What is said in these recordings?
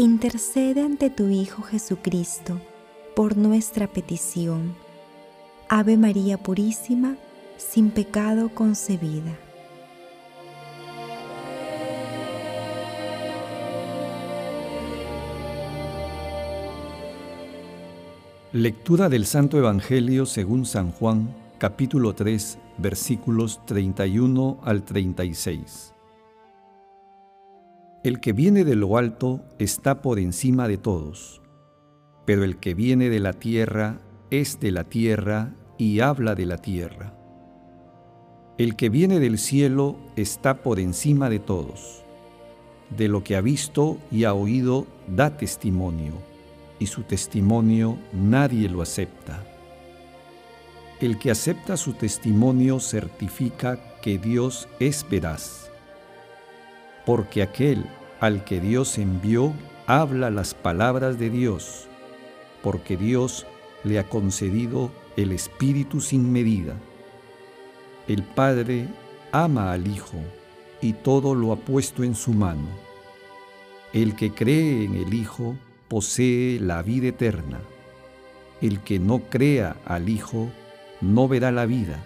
intercede ante tu Hijo Jesucristo por nuestra petición. Ave María Purísima, sin pecado concebida. Lectura del Santo Evangelio según San Juan, capítulo 3, versículos 31 al 36. El que viene de lo alto está por encima de todos, pero el que viene de la tierra es de la tierra y habla de la tierra. El que viene del cielo está por encima de todos. De lo que ha visto y ha oído da testimonio, y su testimonio nadie lo acepta. El que acepta su testimonio certifica que Dios es veraz porque aquel al que Dios envió habla las palabras de Dios, porque Dios le ha concedido el Espíritu sin medida. El Padre ama al Hijo y todo lo ha puesto en su mano. El que cree en el Hijo posee la vida eterna. El que no crea al Hijo no verá la vida,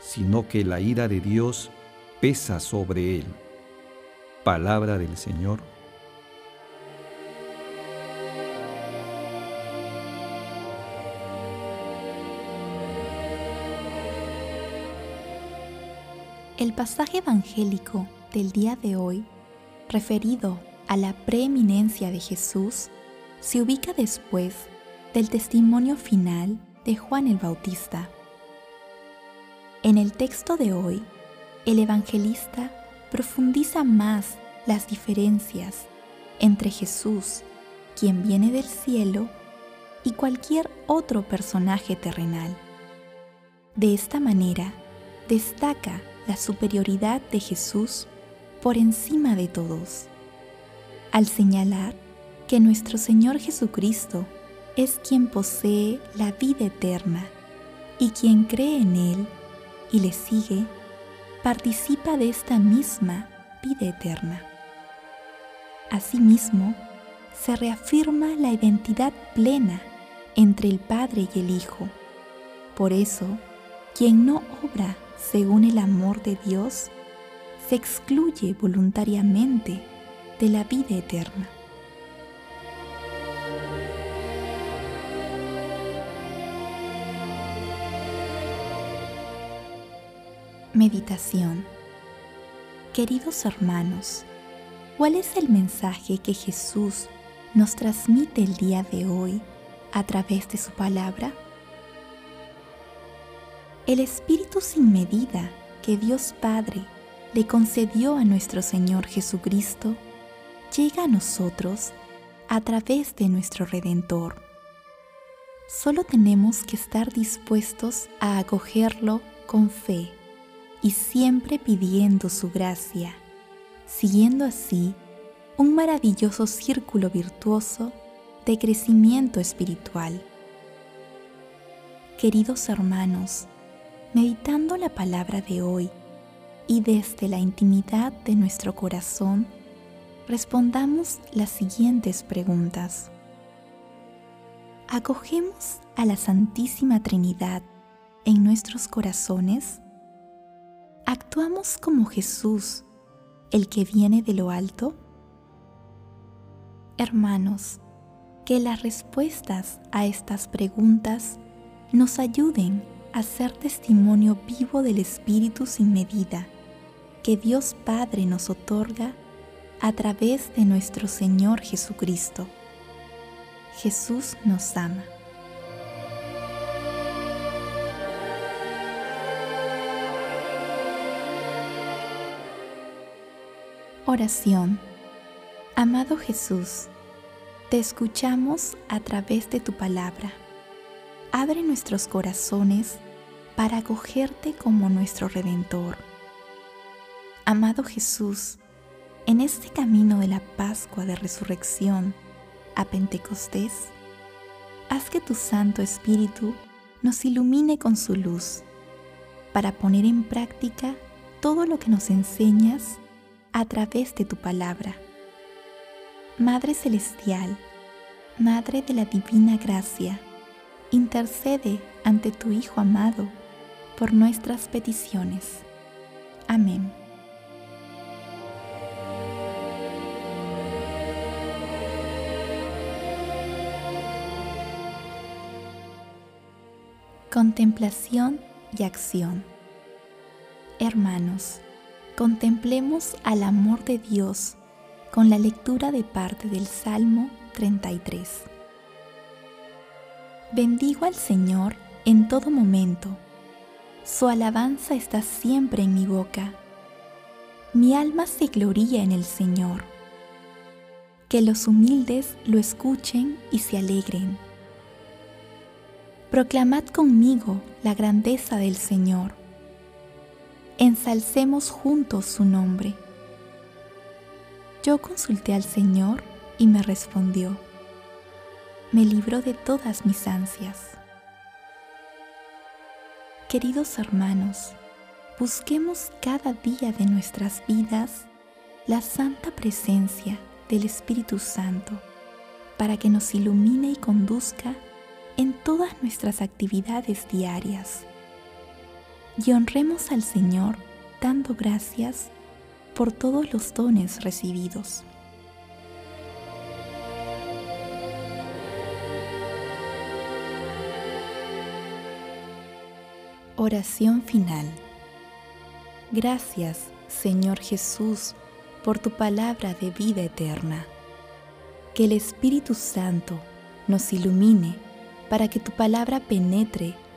sino que la ira de Dios pesa sobre él. Palabra del Señor. El pasaje evangélico del día de hoy, referido a la preeminencia de Jesús, se ubica después del testimonio final de Juan el Bautista. En el texto de hoy, el evangelista profundiza más las diferencias entre Jesús, quien viene del cielo, y cualquier otro personaje terrenal. De esta manera, destaca la superioridad de Jesús por encima de todos, al señalar que nuestro Señor Jesucristo es quien posee la vida eterna y quien cree en Él y le sigue participa de esta misma vida eterna. Asimismo, se reafirma la identidad plena entre el Padre y el Hijo. Por eso, quien no obra según el amor de Dios, se excluye voluntariamente de la vida eterna. Meditación Queridos hermanos, ¿cuál es el mensaje que Jesús nos transmite el día de hoy a través de su palabra? El Espíritu sin medida que Dios Padre le concedió a nuestro Señor Jesucristo llega a nosotros a través de nuestro Redentor. Solo tenemos que estar dispuestos a acogerlo con fe y siempre pidiendo su gracia, siguiendo así un maravilloso círculo virtuoso de crecimiento espiritual. Queridos hermanos, meditando la palabra de hoy y desde la intimidad de nuestro corazón, respondamos las siguientes preguntas. ¿Acogemos a la Santísima Trinidad en nuestros corazones? ¿Actuamos como Jesús, el que viene de lo alto? Hermanos, que las respuestas a estas preguntas nos ayuden a ser testimonio vivo del Espíritu sin medida que Dios Padre nos otorga a través de nuestro Señor Jesucristo. Jesús nos ama. Oración. Amado Jesús, Te escuchamos a través de tu palabra. Abre nuestros corazones para acogerte como nuestro Redentor. Amado Jesús, en este camino de la Pascua de Resurrección a Pentecostés, haz que tu Santo Espíritu nos ilumine con su luz para poner en práctica todo lo que nos enseñas a través de tu palabra. Madre Celestial, Madre de la Divina Gracia, intercede ante tu Hijo amado por nuestras peticiones. Amén. Contemplación y acción. Hermanos, contemplemos al amor de Dios con la lectura de parte del Salmo 33. Bendigo al Señor en todo momento. Su alabanza está siempre en mi boca. Mi alma se gloría en el Señor. Que los humildes lo escuchen y se alegren. Proclamad conmigo la grandeza del Señor. Ensalcemos juntos su nombre. Yo consulté al Señor y me respondió. Me libró de todas mis ansias. Queridos hermanos, busquemos cada día de nuestras vidas la santa presencia del Espíritu Santo para que nos ilumine y conduzca en todas nuestras actividades diarias. Y honremos al Señor dando gracias por todos los dones recibidos. Oración final. Gracias, Señor Jesús, por tu palabra de vida eterna. Que el Espíritu Santo nos ilumine para que tu palabra penetre